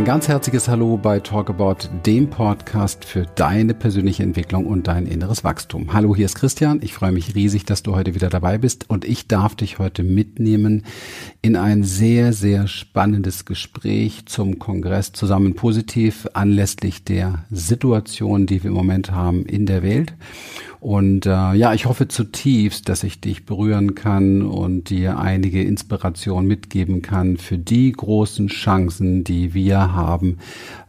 Ein ganz herzliches Hallo bei Talk About, dem Podcast für deine persönliche Entwicklung und dein inneres Wachstum. Hallo, hier ist Christian. Ich freue mich riesig, dass du heute wieder dabei bist und ich darf dich heute mitnehmen in ein sehr, sehr spannendes Gespräch zum Kongress zusammen positiv anlässlich der Situation, die wir im Moment haben in der Welt. Und äh, ja, ich hoffe zutiefst, dass ich dich berühren kann und dir einige Inspiration mitgeben kann für die großen Chancen, die wir haben,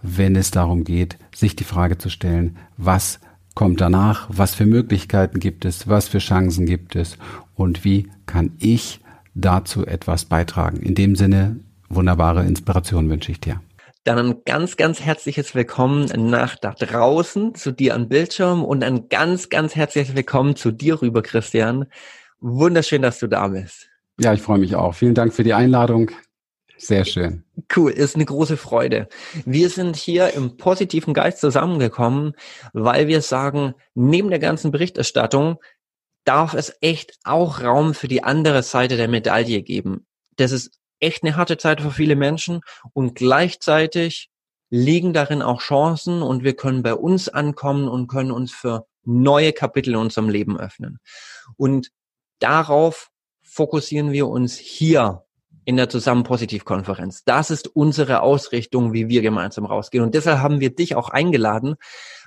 wenn es darum geht, sich die Frage zu stellen, was kommt danach, was für Möglichkeiten gibt es, was für Chancen gibt es und wie kann ich dazu etwas beitragen. In dem Sinne, wunderbare Inspiration wünsche ich dir. Dann ein ganz, ganz herzliches Willkommen nach da draußen zu dir am Bildschirm und ein ganz, ganz herzliches Willkommen zu dir rüber, Christian. Wunderschön, dass du da bist. Ja, ich freue mich auch. Vielen Dank für die Einladung. Sehr schön. Cool, ist eine große Freude. Wir sind hier im positiven Geist zusammengekommen, weil wir sagen, neben der ganzen Berichterstattung darf es echt auch Raum für die andere Seite der Medaille geben. Das ist echt eine harte Zeit für viele Menschen und gleichzeitig liegen darin auch Chancen und wir können bei uns ankommen und können uns für neue Kapitel in unserem Leben öffnen. Und darauf fokussieren wir uns hier in der Zusammen Positiv Konferenz. Das ist unsere Ausrichtung, wie wir gemeinsam rausgehen. Und deshalb haben wir dich auch eingeladen,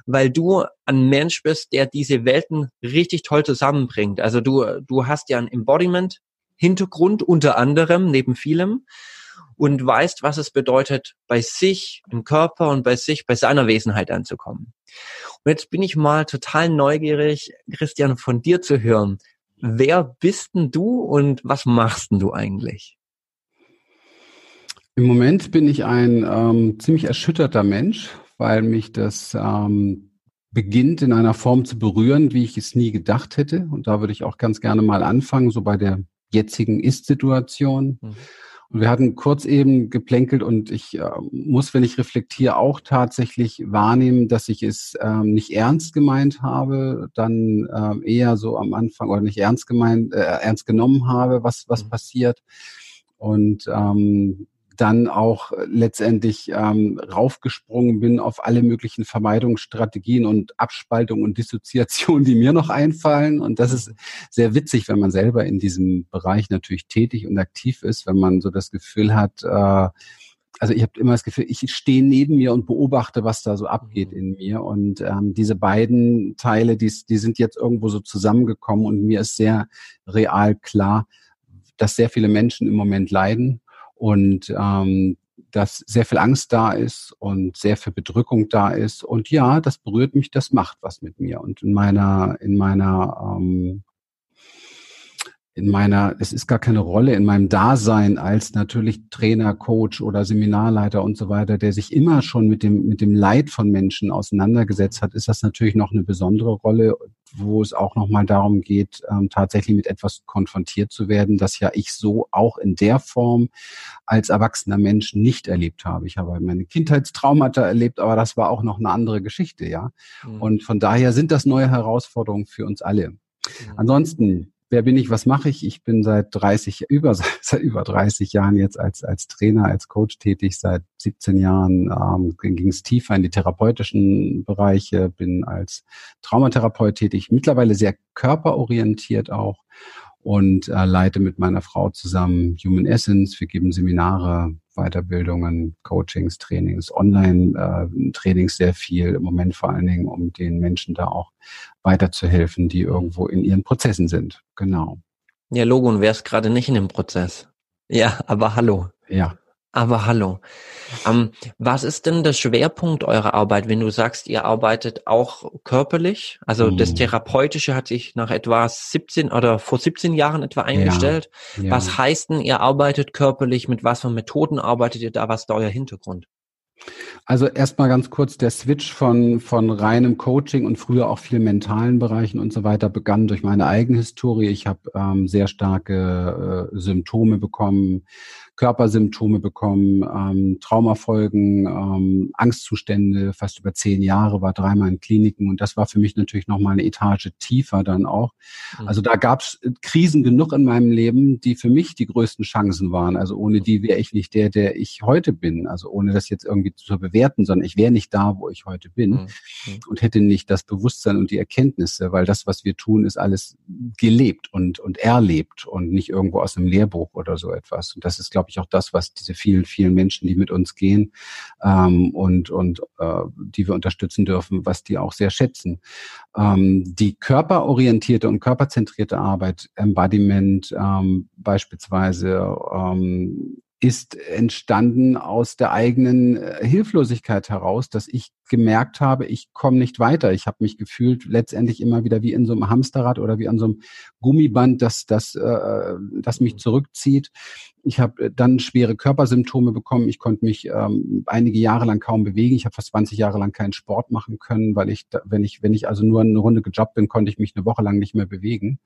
weil du ein Mensch bist, der diese Welten richtig toll zusammenbringt. Also du, du hast ja ein Embodiment Hintergrund unter anderem, neben vielem, und weißt, was es bedeutet, bei sich im Körper und bei sich, bei seiner Wesenheit anzukommen. Und jetzt bin ich mal total neugierig, Christian, von dir zu hören. Wer bist denn du und was machst denn du eigentlich? Im Moment bin ich ein ähm, ziemlich erschütterter Mensch, weil mich das ähm, beginnt in einer Form zu berühren, wie ich es nie gedacht hätte. Und da würde ich auch ganz gerne mal anfangen, so bei der jetzigen Ist-Situation. Mhm. Und wir hatten kurz eben geplänkelt und ich äh, muss, wenn ich reflektiere, auch tatsächlich wahrnehmen, dass ich es ähm, nicht ernst gemeint habe, dann ähm, eher so am Anfang oder nicht ernst gemeint, äh, ernst genommen habe, was was mhm. passiert. Und ähm, dann auch letztendlich ähm, raufgesprungen bin auf alle möglichen Vermeidungsstrategien und Abspaltung und Dissoziation, die mir noch einfallen. Und das ist sehr witzig, wenn man selber in diesem Bereich natürlich tätig und aktiv ist, wenn man so das Gefühl hat, äh, also ich habe immer das Gefühl, ich stehe neben mir und beobachte, was da so abgeht mhm. in mir. Und ähm, diese beiden Teile, die, die sind jetzt irgendwo so zusammengekommen und mir ist sehr real klar, dass sehr viele Menschen im Moment leiden und ähm, dass sehr viel Angst da ist und sehr viel Bedrückung da ist. Und ja, das berührt mich, das macht was mit mir. Und in meiner, in meiner ähm, in meiner, es ist gar keine Rolle in meinem Dasein als natürlich Trainer, Coach oder Seminarleiter und so weiter, der sich immer schon mit dem, mit dem Leid von Menschen auseinandergesetzt hat, ist das natürlich noch eine besondere Rolle, wo es auch nochmal darum geht, ähm, tatsächlich mit etwas konfrontiert zu werden, das ja ich so auch in der Form als erwachsener Mensch nicht erlebt habe. Ich habe meine Kindheitstraumata erlebt, aber das war auch noch eine andere Geschichte, ja. Mhm. Und von daher sind das neue Herausforderungen für uns alle. Mhm. Ansonsten wer bin ich, was mache ich? Ich bin seit 30, über, seit über 30 Jahren jetzt als, als Trainer, als Coach tätig. Seit 17 Jahren ähm, ging es tiefer in die therapeutischen Bereiche, bin als Traumatherapeut tätig, mittlerweile sehr körperorientiert auch und äh, leite mit meiner Frau zusammen Human Essence. Wir geben Seminare, Weiterbildungen, Coachings, Trainings, Online-Trainings äh, sehr viel, im Moment vor allen Dingen, um den Menschen da auch weiterzuhelfen, die irgendwo in ihren Prozessen sind. Genau. Ja, Logo, und wer ist gerade nicht in dem Prozess? Ja, aber hallo. Ja. Aber hallo. Ähm, was ist denn der Schwerpunkt eurer Arbeit, wenn du sagst, ihr arbeitet auch körperlich? Also mhm. das Therapeutische hat sich nach etwa 17 oder vor 17 Jahren etwa eingestellt. Ja, ja. Was heißt denn, ihr arbeitet körperlich? Mit was für Methoden arbeitet ihr da? Was ist da euer Hintergrund? Also erstmal ganz kurz, der Switch von, von reinem Coaching und früher auch viel mentalen Bereichen und so weiter begann durch meine eigene Historie. Ich habe ähm, sehr starke äh, Symptome bekommen, Körpersymptome bekommen, ähm, Traumafolgen, ähm, Angstzustände, fast über zehn Jahre, war dreimal in Kliniken und das war für mich natürlich nochmal eine Etage tiefer dann auch. Mhm. Also da gab es Krisen genug in meinem Leben, die für mich die größten Chancen waren. Also ohne die wäre ich nicht der, der ich heute bin. Also ohne das jetzt irgendwie irgendwie zu bewerten, sondern ich wäre nicht da, wo ich heute bin mhm. und hätte nicht das Bewusstsein und die Erkenntnisse, weil das, was wir tun, ist alles gelebt und, und erlebt und nicht irgendwo aus einem Lehrbuch oder so etwas. Und das ist, glaube ich, auch das, was diese vielen, vielen Menschen, die mit uns gehen ähm, und, und äh, die wir unterstützen dürfen, was die auch sehr schätzen. Ähm, die körperorientierte und körperzentrierte Arbeit, Embodiment ähm, beispielsweise, ähm, ist entstanden aus der eigenen äh, Hilflosigkeit heraus, dass ich gemerkt habe, ich komme nicht weiter. Ich habe mich gefühlt letztendlich immer wieder wie in so einem Hamsterrad oder wie an so einem Gummiband, das, das, äh, das mich zurückzieht. Ich habe dann schwere Körpersymptome bekommen. Ich konnte mich ähm, einige Jahre lang kaum bewegen. Ich habe fast 20 Jahre lang keinen Sport machen können, weil ich, wenn ich, wenn ich also nur eine Runde gejobbt bin, konnte ich mich eine Woche lang nicht mehr bewegen.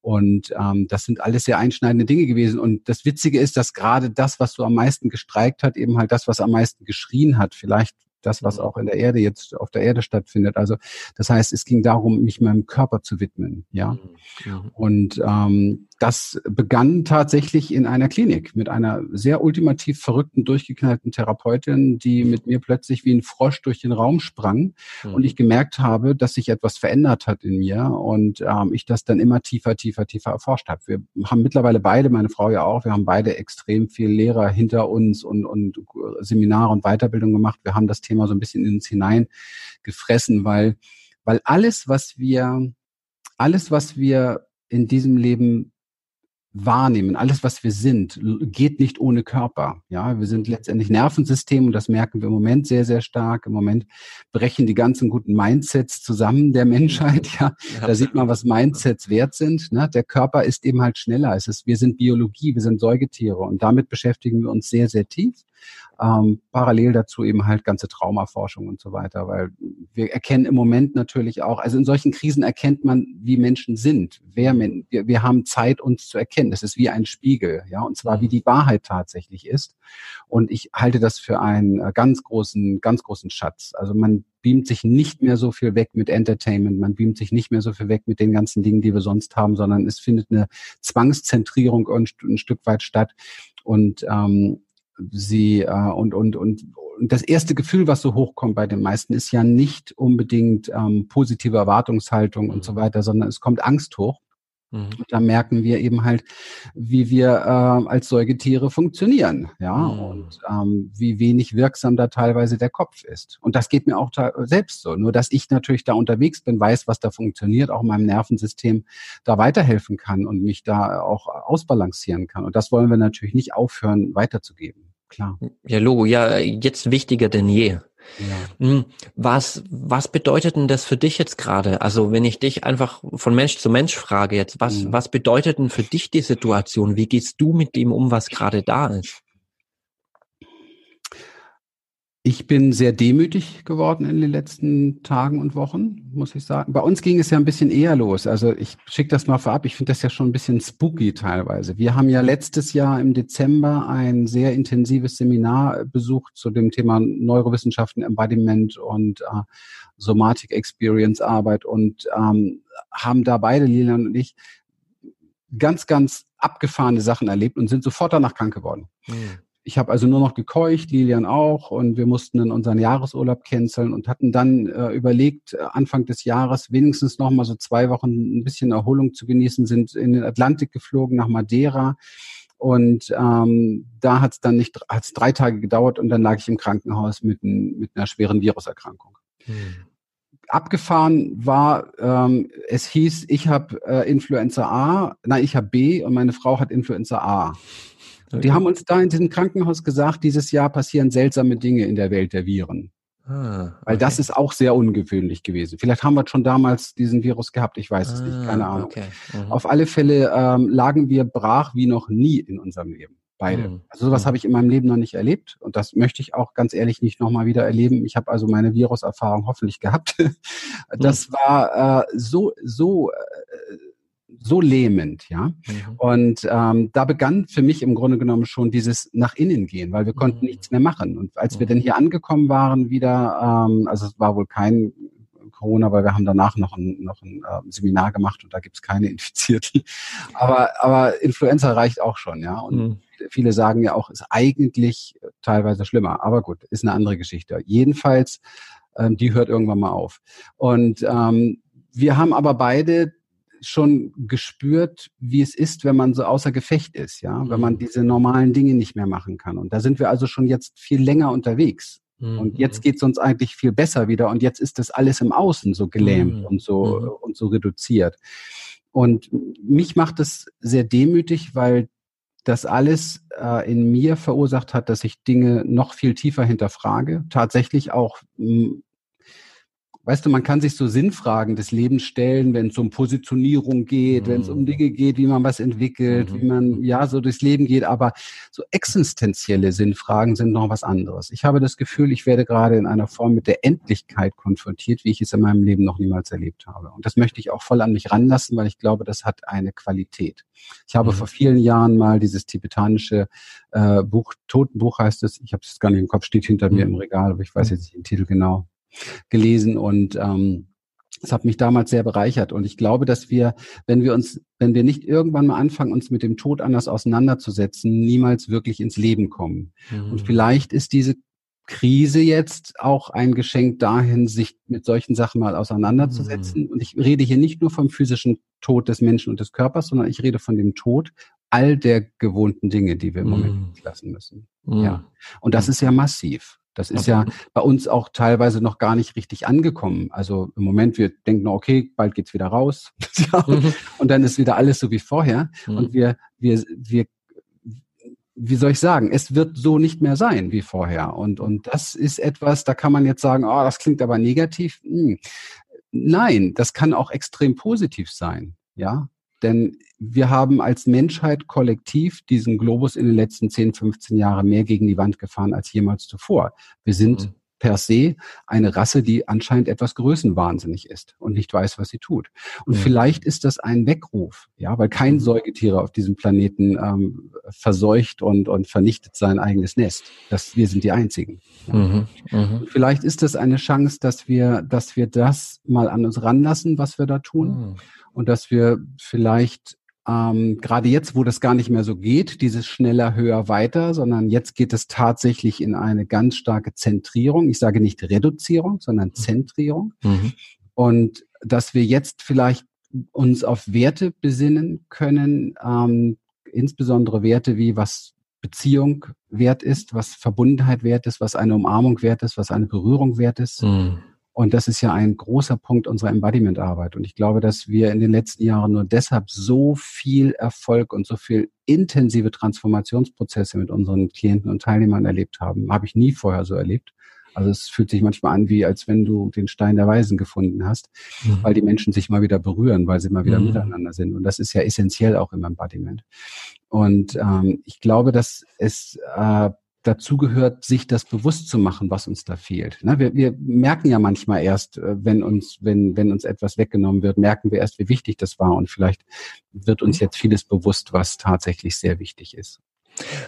Und ähm, das sind alles sehr einschneidende Dinge gewesen. Und das Witzige ist, dass gerade das, was so am meisten gestreikt hat, eben halt das, was am meisten geschrien hat, vielleicht das, was mhm. auch in der Erde jetzt auf der Erde stattfindet. Also das heißt, es ging darum, mich meinem Körper zu widmen, ja. Mhm. mhm. Und ähm, das begann tatsächlich in einer Klinik mit einer sehr ultimativ verrückten, durchgeknallten Therapeutin, die mit mir plötzlich wie ein Frosch durch den Raum sprang mhm. und ich gemerkt habe, dass sich etwas verändert hat in mir und ähm, ich das dann immer tiefer, tiefer, tiefer erforscht habe. Wir haben mittlerweile beide, meine Frau ja auch, wir haben beide extrem viel Lehrer hinter uns und, und Seminare und Weiterbildung gemacht. Wir haben das Thema so ein bisschen in uns hinein gefressen, weil, weil alles, was wir, alles, was wir in diesem Leben wahrnehmen, alles, was wir sind, geht nicht ohne Körper. Ja, wir sind letztendlich Nervensystem und das merken wir im Moment sehr, sehr stark. Im Moment brechen die ganzen guten Mindsets zusammen der Menschheit. Ja, da sieht man, was Mindsets wert sind. Ne? Der Körper ist eben halt schneller. Es ist, wir sind Biologie, wir sind Säugetiere und damit beschäftigen wir uns sehr, sehr tief. Ähm, parallel dazu eben halt ganze Traumaforschung und so weiter, weil wir erkennen im Moment natürlich auch, also in solchen Krisen erkennt man, wie Menschen sind. Wer, wir, wir haben Zeit, uns zu erkennen. Das ist wie ein Spiegel, ja, und zwar wie mhm. die Wahrheit tatsächlich ist. Und ich halte das für einen äh, ganz großen, ganz großen Schatz. Also man beamt sich nicht mehr so viel weg mit Entertainment, man beamt sich nicht mehr so viel weg mit den ganzen Dingen, die wir sonst haben, sondern es findet eine Zwangszentrierung ein, ein Stück weit statt. Und ähm, sie äh, und, und, und, und das erste Gefühl, was so hochkommt bei den meisten, ist ja nicht unbedingt ähm, positive Erwartungshaltung mhm. und so weiter, sondern es kommt Angst hoch. Mhm. Und da merken wir eben halt, wie wir äh, als Säugetiere funktionieren, ja, mhm. und ähm, wie wenig wirksam da teilweise der Kopf ist. Und das geht mir auch selbst so. Nur dass ich natürlich da unterwegs bin, weiß, was da funktioniert, auch meinem Nervensystem da weiterhelfen kann und mich da auch ausbalancieren kann. Und das wollen wir natürlich nicht aufhören weiterzugeben klar. Ja, Logo, ja, jetzt wichtiger denn je. Ja. Hm, was, was bedeutet denn das für dich jetzt gerade? Also wenn ich dich einfach von Mensch zu Mensch frage jetzt, was, mhm. was bedeutet denn für dich die Situation? Wie gehst du mit dem um, was gerade da ist? Ich bin sehr demütig geworden in den letzten Tagen und Wochen, muss ich sagen. Bei uns ging es ja ein bisschen eher los. Also ich schicke das mal vorab. Ich finde das ja schon ein bisschen spooky teilweise. Wir haben ja letztes Jahr im Dezember ein sehr intensives Seminar besucht zu dem Thema Neurowissenschaften, Embodiment und äh, Somatic Experience Arbeit und ähm, haben da beide, Lilian und ich, ganz, ganz abgefahrene Sachen erlebt und sind sofort danach krank geworden. Mhm. Ich habe also nur noch gekeucht, Lilian auch, und wir mussten dann unseren Jahresurlaub canceln und hatten dann äh, überlegt, äh, Anfang des Jahres wenigstens noch mal so zwei Wochen ein bisschen Erholung zu genießen, sind in den Atlantik geflogen nach Madeira. Und ähm, da hat es dann nicht, hat's drei Tage gedauert und dann lag ich im Krankenhaus mit, mit einer schweren Viruserkrankung. Hm. Abgefahren war, ähm, es hieß, ich habe äh, Influenza A, nein, ich habe B und meine Frau hat Influenza A. Okay. Die haben uns da in diesem Krankenhaus gesagt, dieses Jahr passieren seltsame Dinge in der Welt der Viren. Ah, okay. Weil das ist auch sehr ungewöhnlich gewesen. Vielleicht haben wir schon damals diesen Virus gehabt, ich weiß es nicht, keine ah, Ahnung. Okay. Mhm. Auf alle Fälle ähm, lagen wir brach wie noch nie in unserem Leben. Beide. Mhm. Also sowas mhm. habe ich in meinem Leben noch nicht erlebt und das möchte ich auch ganz ehrlich nicht nochmal wieder erleben. Ich habe also meine Viruserfahrung hoffentlich gehabt. das mhm. war äh, so, so äh, so lähmend, ja. Mhm. Und ähm, da begann für mich im Grunde genommen schon dieses nach innen gehen, weil wir konnten mhm. nichts mehr machen. Und als mhm. wir dann hier angekommen waren wieder, ähm, also es war wohl kein Corona, weil wir haben danach noch ein, noch ein äh, Seminar gemacht und da gibt's keine Infizierten. Aber, aber Influenza reicht auch schon, ja. Und mhm. viele sagen ja auch, ist eigentlich teilweise schlimmer. Aber gut, ist eine andere Geschichte. Jedenfalls, ähm, die hört irgendwann mal auf. Und ähm, wir haben aber beide schon gespürt, wie es ist, wenn man so außer Gefecht ist, ja, wenn man mhm. diese normalen Dinge nicht mehr machen kann. Und da sind wir also schon jetzt viel länger unterwegs. Mhm. Und jetzt geht es uns eigentlich viel besser wieder. Und jetzt ist das alles im Außen so gelähmt mhm. und so mhm. und so reduziert. Und mich macht es sehr demütig, weil das alles äh, in mir verursacht hat, dass ich Dinge noch viel tiefer hinterfrage, tatsächlich auch weißt du, man kann sich so Sinnfragen des Lebens stellen, wenn es um Positionierung geht, mhm. wenn es um Dinge geht, wie man was entwickelt, mhm. wie man ja so durchs Leben geht, aber so existenzielle Sinnfragen sind noch was anderes. Ich habe das Gefühl, ich werde gerade in einer Form mit der Endlichkeit konfrontiert, wie ich es in meinem Leben noch niemals erlebt habe. Und das möchte ich auch voll an mich ranlassen, weil ich glaube, das hat eine Qualität. Ich habe mhm. vor vielen Jahren mal dieses tibetanische äh, Buch, Totenbuch heißt es, ich habe es gar nicht im Kopf, steht hinter mir mhm. im Regal, aber ich weiß mhm. jetzt nicht den Titel genau gelesen und ähm, das hat mich damals sehr bereichert. Und ich glaube, dass wir, wenn wir uns, wenn wir nicht irgendwann mal anfangen, uns mit dem Tod anders auseinanderzusetzen, niemals wirklich ins Leben kommen. Mhm. Und vielleicht ist diese Krise jetzt auch ein Geschenk dahin, sich mit solchen Sachen mal auseinanderzusetzen. Mhm. Und ich rede hier nicht nur vom physischen Tod des Menschen und des Körpers, sondern ich rede von dem Tod all der gewohnten Dinge, die wir im Moment mhm. lassen müssen. Mhm. Ja. Und das ist ja massiv. Das ist ja bei uns auch teilweise noch gar nicht richtig angekommen. Also im Moment, wir denken, okay, bald geht's wieder raus. mhm. Und dann ist wieder alles so wie vorher. Mhm. Und wir, wir, wir, wie soll ich sagen, es wird so nicht mehr sein wie vorher. Und, und das ist etwas, da kann man jetzt sagen, oh, das klingt aber negativ. Hm. Nein, das kann auch extrem positiv sein. Ja, denn wir haben als Menschheit kollektiv diesen Globus in den letzten 10, 15 Jahren mehr gegen die Wand gefahren als jemals zuvor. Wir sind mhm. Per se eine Rasse, die anscheinend etwas größenwahnsinnig ist und nicht weiß, was sie tut. Und mhm. vielleicht ist das ein Weckruf, ja, weil kein mhm. Säugetier auf diesem Planeten ähm, verseucht und, und vernichtet sein eigenes Nest. Das, wir sind die Einzigen. Ja. Mhm. Mhm. Vielleicht ist das eine Chance, dass wir, dass wir das mal an uns ranlassen, was wir da tun mhm und dass wir vielleicht ähm, gerade jetzt, wo das gar nicht mehr so geht, dieses schneller, höher, weiter, sondern jetzt geht es tatsächlich in eine ganz starke Zentrierung. Ich sage nicht Reduzierung, sondern Zentrierung. Mhm. Und dass wir jetzt vielleicht uns auf Werte besinnen können, ähm, insbesondere Werte wie was Beziehung wert ist, was Verbundenheit wert ist, was eine Umarmung wert ist, was eine Berührung wert ist. Mhm. Und das ist ja ein großer Punkt unserer Embodiment-Arbeit. Und ich glaube, dass wir in den letzten Jahren nur deshalb so viel Erfolg und so viel intensive Transformationsprozesse mit unseren Klienten und Teilnehmern erlebt haben. Habe ich nie vorher so erlebt. Also es fühlt sich manchmal an, wie als wenn du den Stein der Weisen gefunden hast, mhm. weil die Menschen sich mal wieder berühren, weil sie mal wieder mhm. miteinander sind. Und das ist ja essentiell auch im Embodiment. Und ähm, ich glaube, dass es äh, dazu gehört, sich das bewusst zu machen, was uns da fehlt. Ne, wir, wir merken ja manchmal erst, äh, wenn uns, wenn, wenn uns etwas weggenommen wird, merken wir erst, wie wichtig das war. Und vielleicht wird uns jetzt vieles bewusst, was tatsächlich sehr wichtig ist.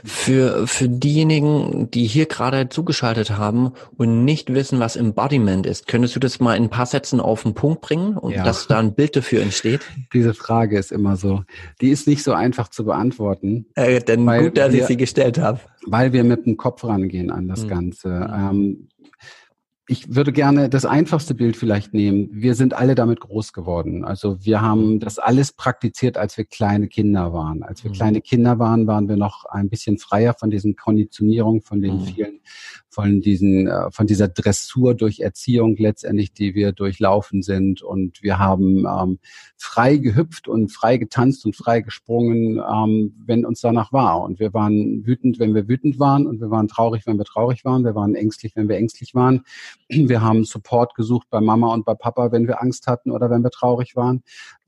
Für, für diejenigen, die hier gerade zugeschaltet haben und nicht wissen, was Embodiment ist, könntest du das mal in ein paar Sätzen auf den Punkt bringen und ja. dass da ein Bild dafür entsteht? Diese Frage ist immer so. Die ist nicht so einfach zu beantworten. Äh, denn gut, dass wir, ich sie gestellt habe. Weil wir mit dem Kopf rangehen an das hm. Ganze. Hm. Ähm, ich würde gerne das einfachste Bild vielleicht nehmen. Wir sind alle damit groß geworden. Also wir haben mhm. das alles praktiziert, als wir kleine Kinder waren. Als wir mhm. kleine Kinder waren, waren wir noch ein bisschen freier von diesen Konditionierungen, von den mhm. vielen von diesen, äh, von dieser Dressur durch Erziehung letztendlich, die wir durchlaufen sind. Und wir haben ähm, frei gehüpft und frei getanzt und frei gesprungen, ähm, wenn uns danach war. Und wir waren wütend, wenn wir wütend waren. Und wir waren traurig, wenn wir traurig waren. Wir waren ängstlich, wenn wir ängstlich waren. Wir haben Support gesucht bei Mama und bei Papa, wenn wir Angst hatten oder wenn wir traurig waren.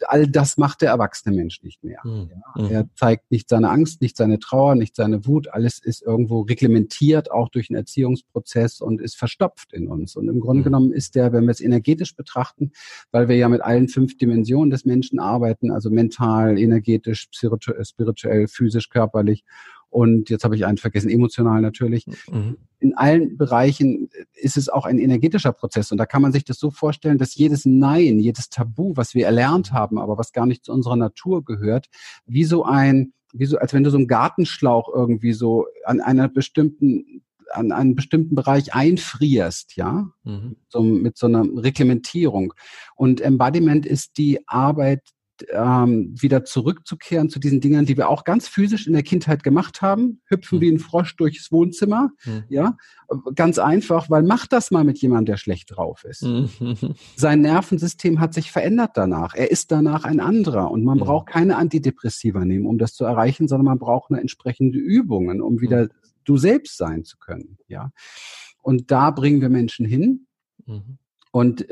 All das macht der erwachsene Mensch nicht mehr. Mhm. Ja, er zeigt nicht seine Angst, nicht seine Trauer, nicht seine Wut. Alles ist irgendwo reglementiert, auch durch eine Erziehung Heilungsprozess und ist verstopft in uns. Und im Grunde mhm. genommen ist der, wenn wir es energetisch betrachten, weil wir ja mit allen fünf Dimensionen des Menschen arbeiten, also mental, energetisch, spirituell, physisch, körperlich und jetzt habe ich einen vergessen, emotional natürlich. Mhm. In allen Bereichen ist es auch ein energetischer Prozess und da kann man sich das so vorstellen, dass jedes Nein, jedes Tabu, was wir erlernt haben, aber was gar nicht zu unserer Natur gehört, wie so ein, wie so, als wenn du so einen Gartenschlauch irgendwie so an einer bestimmten an einen bestimmten Bereich einfrierst, ja, mhm. so mit so einer Reglementierung. Und Embodiment ist die Arbeit ähm, wieder zurückzukehren zu diesen Dingen, die wir auch ganz physisch in der Kindheit gemacht haben. Hüpfen mhm. wie ein Frosch durchs Wohnzimmer. Mhm. Ja, ganz einfach, weil mach das mal mit jemandem, der schlecht drauf ist. Mhm. Sein Nervensystem hat sich verändert danach. Er ist danach ein anderer und man mhm. braucht keine Antidepressiva nehmen, um das zu erreichen, sondern man braucht eine entsprechende Übungen, um wieder mhm. Du selbst sein zu können. Ja, und da bringen wir Menschen hin. Mhm. Und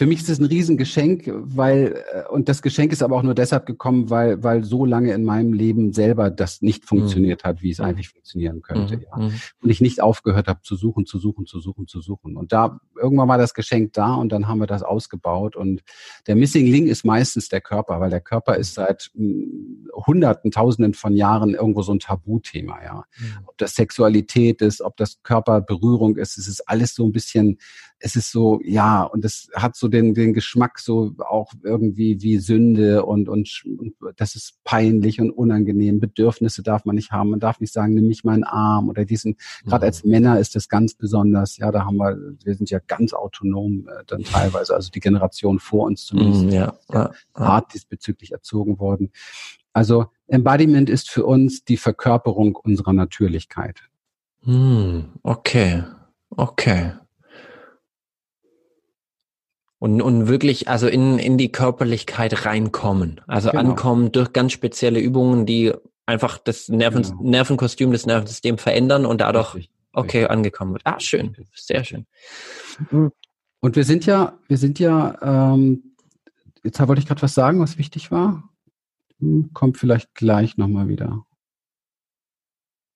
für mich ist es ein Riesengeschenk, weil, äh, und das Geschenk ist aber auch nur deshalb gekommen, weil, weil so lange in meinem Leben selber das nicht funktioniert mhm. hat, wie es mhm. eigentlich funktionieren könnte. Mhm. Ja. Mhm. Und ich nicht aufgehört habe zu suchen, zu suchen, zu suchen, zu suchen. Und da, irgendwann war das Geschenk da und dann haben wir das ausgebaut. Und der Missing Link ist meistens der Körper, weil der Körper ist seit hm, Hunderten, Tausenden von Jahren irgendwo so ein Tabuthema, ja. Ob das Sexualität ist, ob das Körperberührung ist, es ist alles so ein bisschen es ist so, ja, und es hat so den, den Geschmack so auch irgendwie wie Sünde und, und, und das ist peinlich und unangenehm. Bedürfnisse darf man nicht haben. Man darf nicht sagen, nimm mich meinen Arm oder diesen, gerade als mhm. Männer ist das ganz besonders. Ja, da haben wir, wir sind ja ganz autonom äh, dann teilweise, also die Generation vor uns zumindest, mm, ja, ja, hart diesbezüglich erzogen worden. Also Embodiment ist für uns die Verkörperung unserer Natürlichkeit. Hm, okay, okay und, und wirklich also in, in die Körperlichkeit reinkommen. Also genau. ankommen durch ganz spezielle Übungen, die einfach das Nerven, genau. Nervenkostüm, das Nervensystem verändern und dadurch Richtig. okay Richtig. angekommen wird. Ah, schön, sehr schön. Und wir sind ja, wir sind ja, ähm, jetzt wollte ich gerade was sagen, was wichtig war. Hm, kommt vielleicht gleich nochmal wieder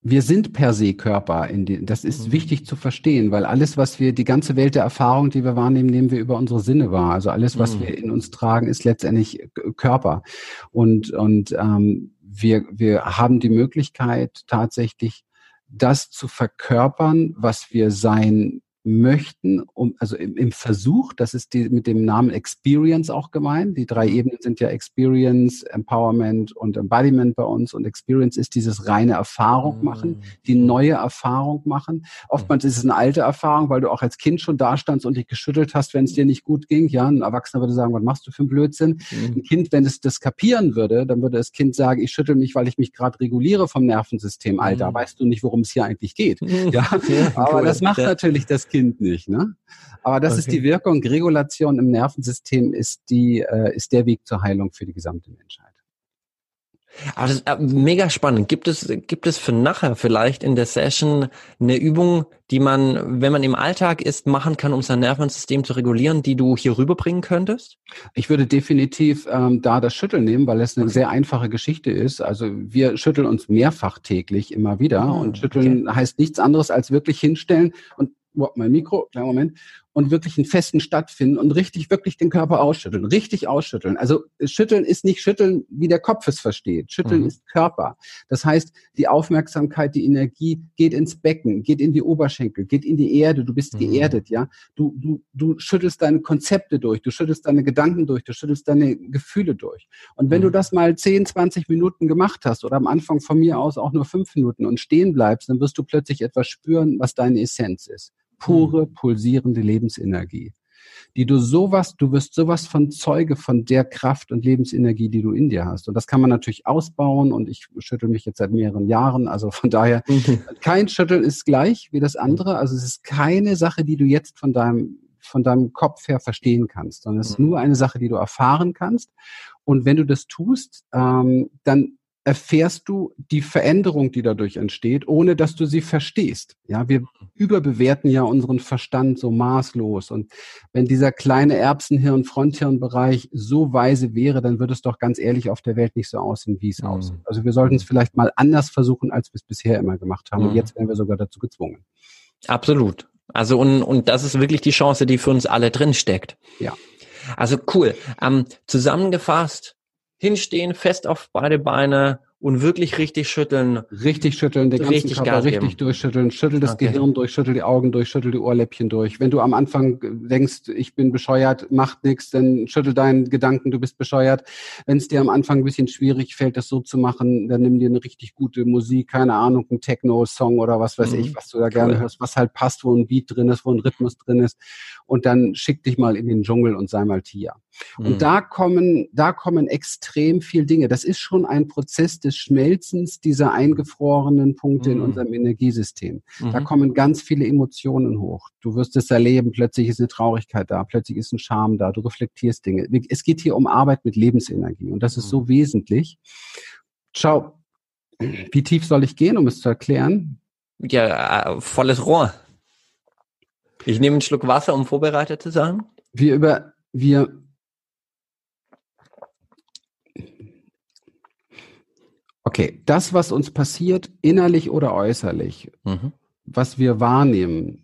wir sind per se Körper. In die, das ist mhm. wichtig zu verstehen, weil alles, was wir, die ganze Welt der Erfahrung, die wir wahrnehmen, nehmen wir über unsere Sinne wahr. Also alles, was mhm. wir in uns tragen, ist letztendlich Körper. Und, und ähm, wir, wir haben die Möglichkeit tatsächlich, das zu verkörpern, was wir sein möchten, um, also im, im Versuch, das ist die, mit dem Namen Experience auch gemeint. Die drei Ebenen sind ja Experience, Empowerment und Embodiment bei uns. Und Experience ist dieses reine Erfahrung machen, die mhm. neue Erfahrung machen. Oftmals ist es eine alte Erfahrung, weil du auch als Kind schon da standst und dich geschüttelt hast, wenn es dir nicht gut ging. Ja, ein Erwachsener würde sagen, was machst du für einen Blödsinn? Mhm. Ein Kind, wenn es das kapieren würde, dann würde das Kind sagen, ich schüttel mich, weil ich mich gerade reguliere vom Nervensystem. Alter, mhm. weißt du nicht, worum es hier eigentlich geht? Ja, ja aber cool. das macht ja. natürlich das Kind nicht. Ne? Aber das okay. ist die Wirkung. Regulation im Nervensystem ist, die, äh, ist der Weg zur Heilung für die gesamte Menschheit. Aber das ist äh, mega spannend. Gibt es, gibt es für nachher vielleicht in der Session eine Übung, die man, wenn man im Alltag ist, machen kann, um sein Nervensystem zu regulieren, die du hier rüberbringen könntest? Ich würde definitiv ähm, da das Schütteln nehmen, weil es eine sehr einfache Geschichte ist. Also wir schütteln uns mehrfach täglich immer wieder oh, und schütteln okay. heißt nichts anderes als wirklich hinstellen und mein Mikro, kleinen Moment, und wirklich einen festen stattfinden und richtig, wirklich den Körper ausschütteln, richtig ausschütteln. Also schütteln ist nicht schütteln, wie der Kopf es versteht. Schütteln mhm. ist Körper. Das heißt, die Aufmerksamkeit, die Energie geht ins Becken, geht in die Oberschenkel, geht in die Erde. Du bist mhm. geerdet, ja. Du, du, du schüttelst deine Konzepte durch, du schüttelst deine Gedanken durch, du schüttelst deine Gefühle durch. Und wenn mhm. du das mal 10, 20 Minuten gemacht hast oder am Anfang von mir aus auch nur fünf Minuten und stehen bleibst, dann wirst du plötzlich etwas spüren, was deine Essenz ist pure, mhm. pulsierende Lebensenergie, die du sowas, du wirst sowas von Zeuge von der Kraft und Lebensenergie, die du in dir hast. Und das kann man natürlich ausbauen und ich schüttel mich jetzt seit mehreren Jahren. Also von daher, kein Schütteln ist gleich wie das andere. Also es ist keine Sache, die du jetzt von deinem von deinem Kopf her verstehen kannst, sondern es ist mhm. nur eine Sache, die du erfahren kannst. Und wenn du das tust, ähm, dann erfährst du die Veränderung, die dadurch entsteht, ohne dass du sie verstehst. Ja, wir überbewerten ja unseren Verstand so maßlos. Und wenn dieser kleine Erbsenhirn-Fronthirnbereich so weise wäre, dann würde es doch ganz ehrlich auf der Welt nicht so aussehen, wie es mhm. aussieht. Also wir sollten es vielleicht mal anders versuchen, als wir es bisher immer gemacht haben. Mhm. Und jetzt werden wir sogar dazu gezwungen. Absolut. Also und, und das ist wirklich die Chance, die für uns alle drin steckt. Ja. Also cool. Ähm, zusammengefasst, hinstehen, fest auf beide Beine Und wirklich richtig schütteln. Richtig schütteln, den ganzen Richtig Körper Gas richtig geben. durchschütteln. Schüttel das Okay. Gehirn durch, schüttel die Augen durch, schüttel die Ohrläppchen durch. Wenn du am Anfang denkst, ich bin bescheuert, macht nichts, dann schüttel deinen Gedanken, du bist bescheuert. Wenn es dir am Anfang ein bisschen schwierig fällt, das so zu machen, dann nimm dir eine richtig gute Musik, keine Ahnung, ein Techno-Song oder was weiß Mhm. ich, was du da gerne Cool. hörst, was halt passt, wo ein Beat drin ist, wo ein Rhythmus drin ist. Und dann schick dich mal in den Dschungel und sei mal Tier. Mhm. Und da kommen, da kommen extrem viel Dinge. Das ist schon ein Prozess des Schmelzens dieser eingefrorenen Punkte in Mhm. unserem Energiesystem. Da Mhm. kommen ganz viele Emotionen hoch. Du wirst es erleben, plötzlich ist eine Traurigkeit da, plötzlich ist ein Scham da, du reflektierst Dinge. Es geht hier um Arbeit mit Lebensenergie und das ist Mhm. so wesentlich. Schau, wie tief soll ich gehen, um es zu erklären? Ja, äh, volles Rohr. Ich nehme einen Schluck Wasser, um vorbereitet zu sein. Wir über, wir, okay, das, was uns passiert, innerlich oder äußerlich, Mhm. was wir wahrnehmen,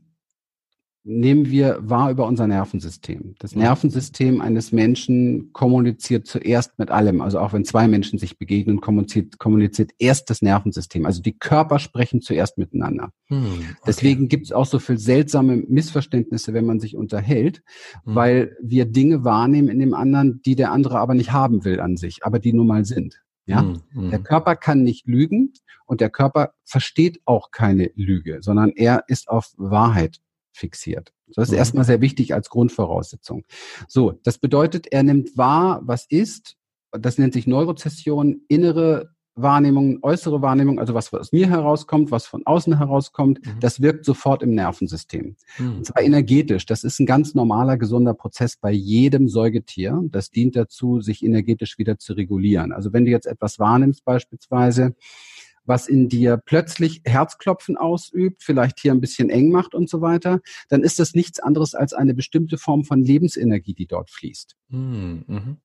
nehmen wir wahr über unser Nervensystem. Das Mhm. Nervensystem eines Menschen kommuniziert zuerst mit allem. Also auch wenn zwei Menschen sich begegnen, kommuniziert, kommuniziert erst das Nervensystem. Also die Körper sprechen zuerst miteinander. Hm, okay. Deswegen gibt es auch so viel seltsame Missverständnisse, wenn man sich unterhält, Mhm. weil wir Dinge wahrnehmen in dem anderen, die der andere aber nicht haben will an sich, aber die nun mal sind. Ja? Mhm, mhm. Der Körper kann nicht lügen und der Körper versteht auch keine Lüge, sondern er ist auf Wahrheit fixiert. Das ist Mhm. erstmal sehr wichtig als Grundvoraussetzung. So, das bedeutet, er nimmt wahr, was ist. Das nennt sich Neurozession, innere Wahrnehmung, äußere Wahrnehmung, also was aus mir herauskommt, was von außen herauskommt, Mhm. das wirkt sofort im Nervensystem. Mhm. Und zwar energetisch. Das ist ein ganz normaler, gesunder Prozess bei jedem Säugetier. Das dient dazu, sich energetisch wieder zu regulieren. Also wenn du jetzt etwas wahrnimmst beispielsweise, was in dir plötzlich Herzklopfen ausübt, vielleicht hier ein bisschen eng macht und so weiter, dann ist das nichts anderes als eine bestimmte Form von Lebensenergie, die dort fließt. Mhm, mhm,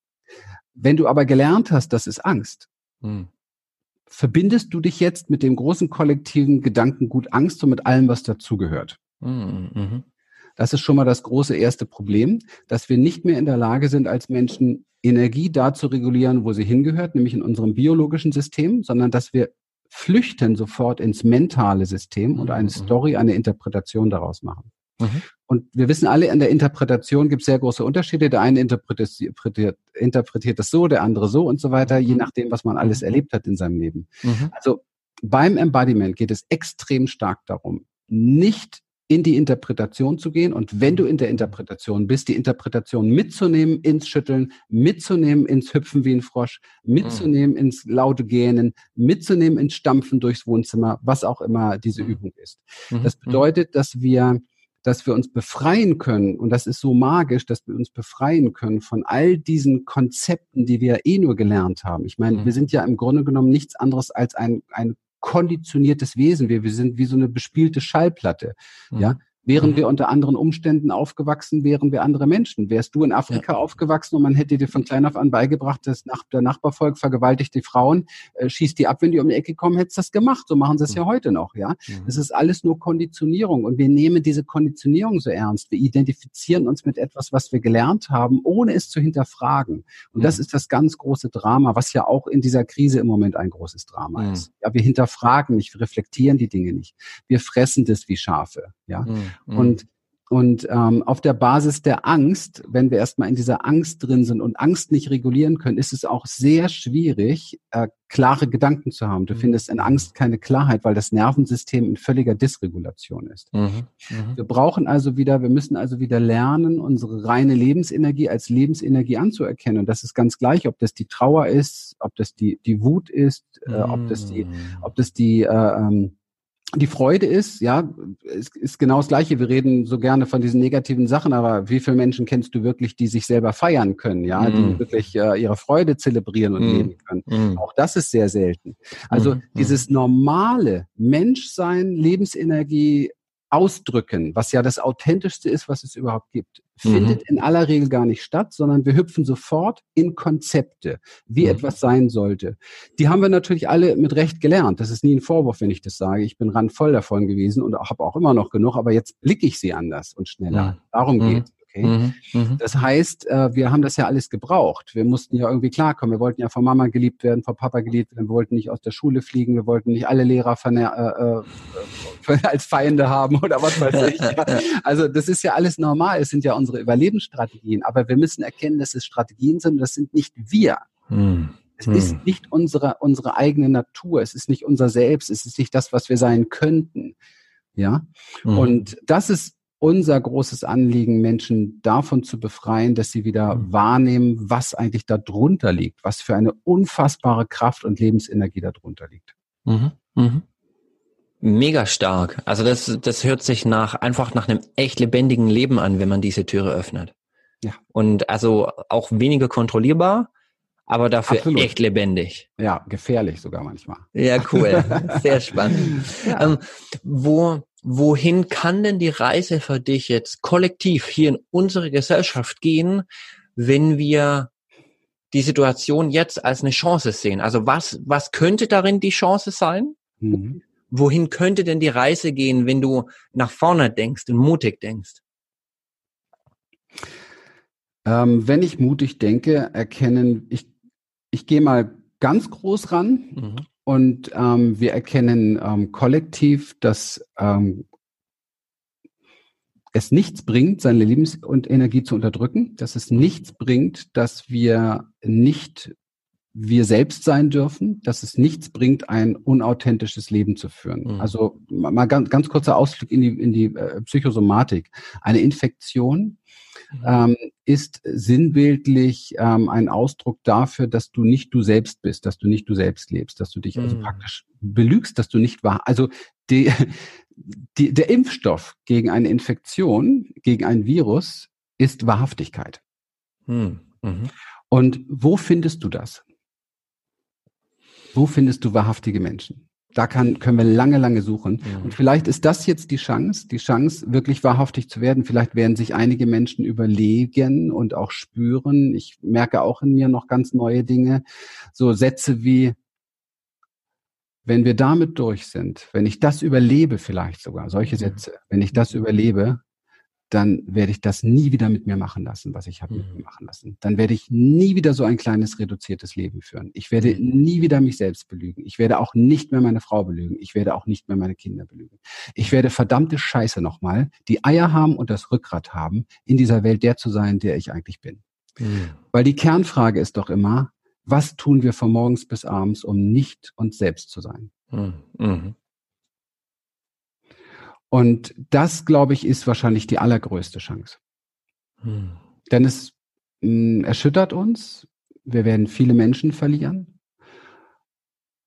Wenn du aber gelernt hast, das ist Angst, mhm. Verbindest du dich jetzt mit dem großen kollektiven Gedankengut Angst und mit allem, was dazugehört. Mhm, mhm. Das ist schon mal das große erste Problem, dass wir nicht mehr in der Lage sind, als Menschen Energie da zu regulieren, wo sie hingehört, nämlich in unserem biologischen System, sondern dass wir flüchten sofort ins mentale System und eine Mhm. Story, eine Interpretation daraus machen. Mhm. Und wir wissen alle, in der Interpretation gibt es sehr große Unterschiede. Der eine interpretiert, interpretiert das so, der andere so und so weiter, je Mhm. nachdem, was man alles Mhm. erlebt hat in seinem Leben. Mhm. Also beim Embodiment geht es extrem stark darum, nicht in die Interpretation zu gehen und wenn du in der Interpretation bist, die Interpretation mitzunehmen ins Schütteln, mitzunehmen ins Hüpfen wie ein Frosch, mitzunehmen ins laute Gähnen, mitzunehmen ins Stampfen durchs Wohnzimmer, was auch immer diese Mhm. Übung ist. Mhm. Das bedeutet, dass wir dass wir uns befreien können, und das ist so magisch, dass wir uns befreien können von all diesen Konzepten, die wir eh nur gelernt haben. Ich meine, Mhm. wir sind ja im Grunde genommen nichts anderes als ein, ein konditioniertes Wesen. Wir, wir sind wie so eine bespielte Schallplatte. Mhm. Ja, Wären Mhm. wir unter anderen Umständen aufgewachsen, wären wir andere Menschen. Wärst du in Afrika aufgewachsen und man hätte dir von klein auf an beigebracht, dass nach, der Nachbarvolk vergewaltigt die Frauen, äh, schießt die ab, wenn die um die Ecke kommen, hättest du das gemacht. So machen sie es ja heute noch, ja. Mhm. Es ist alles nur Konditionierung und wir nehmen diese Konditionierung so ernst. Wir identifizieren uns mit etwas, was wir gelernt haben, ohne es zu hinterfragen. Und das Mhm. ist das ganz große Drama, was ja auch in dieser Krise im Moment ein großes Drama Mhm. ist. Ja, wir hinterfragen nicht, wir reflektieren die Dinge nicht. Wir fressen das wie Schafe, ja. Mhm. Und und ähm, auf der Basis der Angst, wenn wir erstmal in dieser Angst drin sind und Angst nicht regulieren können, ist es auch sehr schwierig, äh, klare Gedanken zu haben. Du Mhm. findest in Angst keine Klarheit, weil das Nervensystem in völliger Dysregulation ist. Mhm. Mhm. Wir brauchen also wieder, wir müssen also wieder lernen, unsere reine Lebensenergie als Lebensenergie anzuerkennen. Und das ist ganz gleich, ob das die Trauer ist, ob das die, die Wut ist, äh, ob das die, Mhm. ob das die, äh, ähm, die Freude ist, ja, ist, ist genau das Gleiche. Wir reden so gerne von diesen negativen Sachen, aber wie viele Menschen kennst du wirklich, die sich selber feiern können, ja, Mhm. die wirklich äh, ihre Freude zelebrieren und Mhm. leben können? Mhm. Auch das ist sehr selten. Also Mhm. dieses normale Menschsein, Lebensenergie ausdrücken, was ja das authentischste ist, was es überhaupt gibt, Mhm. findet in aller Regel gar nicht statt, sondern wir hüpfen sofort in Konzepte, wie Mhm. etwas sein sollte. Die haben wir natürlich alle mit Recht gelernt. Das ist nie ein Vorwurf, wenn ich das sage. Ich bin randvoll davon gewesen und habe auch immer noch genug, aber jetzt blicke ich sie anders und schneller. Mhm. Darum Mhm. Okay? Mhm, mhm. Das heißt, äh, wir haben das ja alles gebraucht. Wir mussten ja irgendwie klarkommen. Wir wollten ja von Mama geliebt werden, von Papa geliebt werden. Wir wollten nicht aus der Schule fliegen. Wir wollten nicht alle Lehrer äh, äh, als Feinde haben oder was weiß ich. Also das ist ja alles normal. Es sind ja unsere Überlebensstrategien. Aber wir müssen erkennen, dass es Strategien sind. Das sind nicht wir. Mhm. Es ist nicht unsere, unsere eigene Natur. Es ist nicht unser Selbst. Es ist nicht das, was wir sein könnten. Ja. Mhm. Und das ist unser großes Anliegen, Menschen davon zu befreien, dass sie wieder mhm. wahrnehmen, was eigentlich da drunter liegt, was für eine unfassbare Kraft und Lebensenergie da drunter liegt. Mhm. Mhm. Mega stark. Also das, das hört sich nach, einfach nach einem echt lebendigen Leben an, wenn man diese Türe öffnet. Ja. Und also auch weniger kontrollierbar, aber dafür Absolut. echt lebendig. Ja, gefährlich sogar manchmal. Ja, cool. Sehr spannend. Ja. Ähm, wo, wohin kann denn die Reise für dich jetzt kollektiv hier in unsere Gesellschaft gehen, wenn wir die Situation jetzt als eine Chance sehen? Also was, was könnte darin die Chance sein? Mhm. Wohin könnte denn die Reise gehen, wenn du nach vorne denkst und mutig denkst? Ähm, wenn ich mutig denke, erkennen, ich ich gehe mal ganz groß ran mhm. Und ähm, wir erkennen ähm, kollektiv, dass ähm, es nichts bringt, seine Lebens- und Energie zu unterdrücken, dass es nichts bringt, dass wir nicht wir selbst sein dürfen, dass es nichts bringt, ein unauthentisches Leben zu führen. Mhm. Also mal ganz, ganz kurzer Ausflug in die, in die äh, Psychosomatik. Eine Infektion. Ähm, ist sinnbildlich ähm, ein Ausdruck dafür, dass du nicht du selbst bist, dass du nicht du selbst lebst, dass du dich also mhm. praktisch belügst, dass du nicht wahr. Also die, die, der Impfstoff gegen eine Infektion, gegen ein Virus ist Wahrhaftigkeit. Mhm. Mhm. Und wo findest du das? Wo findest du wahrhaftige Menschen? Da kann, können wir lange, lange suchen. Mhm. Und vielleicht ist das jetzt die Chance, die Chance, wirklich wahrhaftig zu werden. Vielleicht werden sich einige Menschen überlegen und auch spüren. Ich merke auch in mir noch ganz neue Dinge. So Sätze wie, wenn wir damit durch sind, wenn ich das überlebe vielleicht sogar, solche. Sätze, wenn ich das überlebe, dann werde ich das nie wieder mit mir machen lassen, was ich habe mhm. mit mir machen lassen. Dann werde ich nie wieder so ein kleines reduziertes Leben führen. Ich werde mhm. nie wieder mich selbst belügen. Ich werde auch nicht mehr meine Frau belügen. Ich werde auch nicht mehr meine Kinder belügen. Ich werde verdammte Scheiße nochmal die Eier haben und das Rückgrat haben, in dieser Welt der zu sein, der ich eigentlich bin. Mhm. Weil die Kernfrage ist doch immer, was tun wir von morgens bis abends, um nicht uns selbst zu sein? Mhm. Und das, glaube ich, ist wahrscheinlich die allergrößte Chance. Hm. Denn es mh, hm, erschüttert uns. Wir werden viele Menschen verlieren.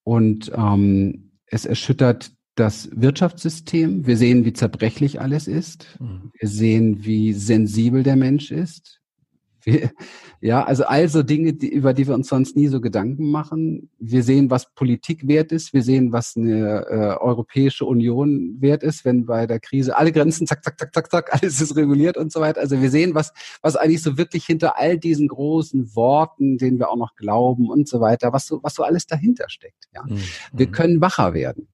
Und ähm, es erschüttert das Wirtschaftssystem. Wir sehen, wie zerbrechlich alles ist. Hm. Wir sehen, wie sensibel der Mensch ist. Ja, also also Dinge, die, über die wir uns sonst nie so Gedanken machen. Wir sehen, was Politik wert ist. Wir sehen, was eine äh, Europäische Union wert ist, wenn bei der Krise alle Grenzen zack, zack, zack, zack, zack, alles ist reguliert und so weiter. Also wir sehen, was, was eigentlich so wirklich hinter all diesen großen Worten, denen wir auch noch glauben und so weiter, was so, was so alles dahinter steckt. Ja, mhm. wir können wacher werden.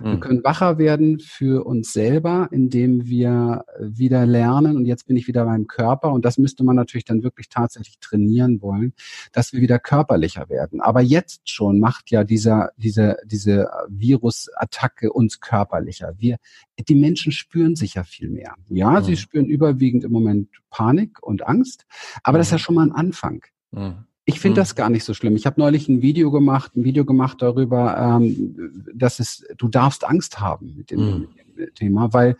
Wir hm. können wacher werden für uns selber, indem wir wieder lernen, und jetzt bin ich wieder beim Körper, und das müsste man natürlich dann wirklich tatsächlich trainieren wollen, dass wir wieder körperlicher werden. Aber jetzt schon macht ja dieser, diese, diese Virusattacke uns körperlicher. Wir, die Menschen spüren sich ja viel mehr. Ja, mhm. sie hm. spüren überwiegend im Moment Panik und Angst, aber mhm. das ist ja hm. schon mal ein Anfang. Mhm. Ich finde hm. das gar nicht so schlimm. Ich habe neulich ein Video gemacht, ein Video gemacht darüber, ähm, dass es, du darfst Angst haben mit dem, hm. mit dem Thema, weil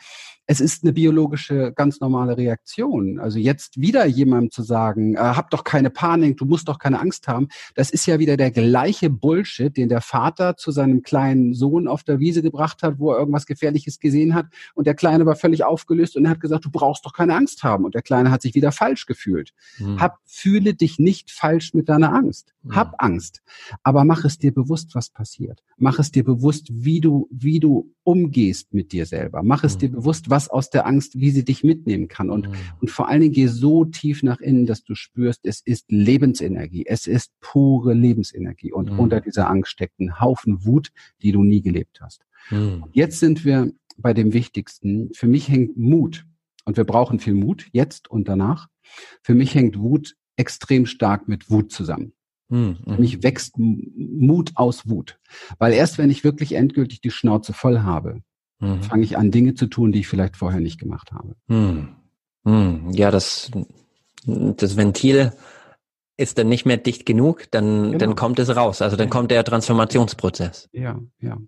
es ist eine biologische, ganz normale Reaktion. Also jetzt wieder jemandem zu sagen, äh, hab doch keine Panik, du musst doch keine Angst haben, das ist ja wieder der gleiche Bullshit, den der Vater zu seinem kleinen Sohn auf der Wiese gebracht hat, wo er irgendwas Gefährliches gesehen hat und der Kleine war völlig aufgelöst und er hat gesagt, du brauchst doch keine Angst haben und der Kleine hat sich wieder falsch gefühlt. Hm. Hab, fühle dich nicht falsch mit deiner Angst. Hm. Hab Angst, aber mach es dir bewusst, was passiert. Mach es dir bewusst, wie du, wie du umgehst mit dir selber. Mach es hm. dir bewusst, was was aus der Angst, wie sie dich mitnehmen kann. Und, mhm. und vor allen Dingen geh so tief nach innen, dass du spürst, es ist Lebensenergie. Es ist pure Lebensenergie. Und mhm. unter dieser Angst steckt ein Haufen Wut, die du nie gelebt hast. Mhm. Jetzt sind wir bei dem Wichtigsten. Für mich hängt Mut Und wir brauchen viel Mut, jetzt und danach. Für mich hängt Wut extrem stark mit Wut zusammen. Mhm. Für mich wächst Mut aus Wut. Weil erst wenn ich wirklich endgültig die Schnauze voll habe, mhm. fange ich an, Dinge zu tun, die ich vielleicht vorher nicht gemacht habe. Mhm. Mhm. Ja, das, das Ventil ist dann nicht mehr dicht genug, dann, genau. dann kommt es raus. Also dann kommt der Transformationsprozess. Ja, ja.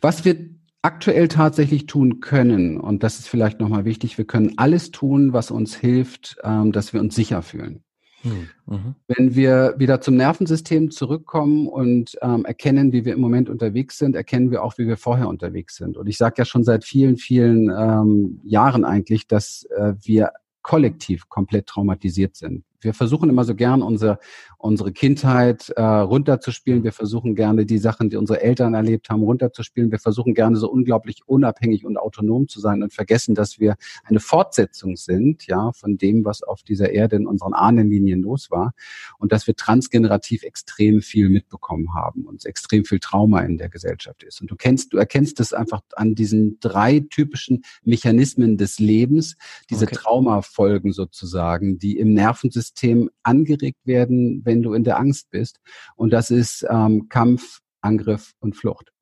Was wir aktuell tatsächlich tun können, und das ist vielleicht nochmal wichtig, wir können alles tun, was uns hilft, ähm, dass wir uns sicher fühlen. Hm, mhm. Wenn wir wieder zum Nervensystem zurückkommen und ähm, erkennen, wie wir im Moment unterwegs sind, erkennen wir auch, wie wir vorher unterwegs sind. Und ich sage ja schon seit vielen, vielen ähm, Jahren eigentlich, dass äh, wir kollektiv komplett traumatisiert sind wir versuchen immer so gern unsere, unsere Kindheit äh, runterzuspielen. Wir versuchen gerne die Sachen, die unsere Eltern erlebt haben, runterzuspielen. Wir versuchen gerne so unglaublich unabhängig und autonom zu sein und vergessen, dass wir eine Fortsetzung sind, ja, von dem, was auf dieser Erde in unseren Ahnenlinien los war und dass wir transgenerativ extrem viel mitbekommen haben und extrem viel Trauma in der Gesellschaft ist. Und du kennst, du erkennst es einfach an diesen drei typischen Mechanismen des Lebens, diese okay. Traumafolgen sozusagen, die im Nervensystem Nervensystem angeregt werden, wenn du in der Angst bist. Und das ist ähm, Kampf, Angriff und Flucht.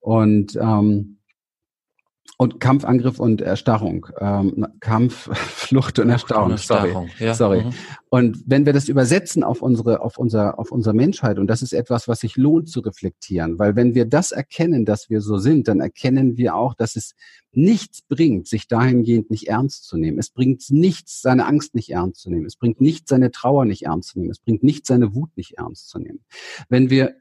Und ähm, und Kampfangriff und Erstarrung. Ähm, Kampf, Flucht und Erstarrung. Sorry. Ja. Sorry. Mhm. Und wenn wir das übersetzen auf unsere, auf unser, auf unsere Menschheit, und das ist etwas, was sich lohnt zu reflektieren, weil wenn wir das erkennen, dass wir so sind, dann erkennen wir auch, dass es nichts bringt, sich dahingehend nicht ernst zu nehmen. Es bringt nichts, seine Angst nicht ernst zu nehmen. Es bringt nichts, seine Trauer nicht ernst zu nehmen. Es bringt nichts, seine Wut nicht ernst zu nehmen. Wenn wir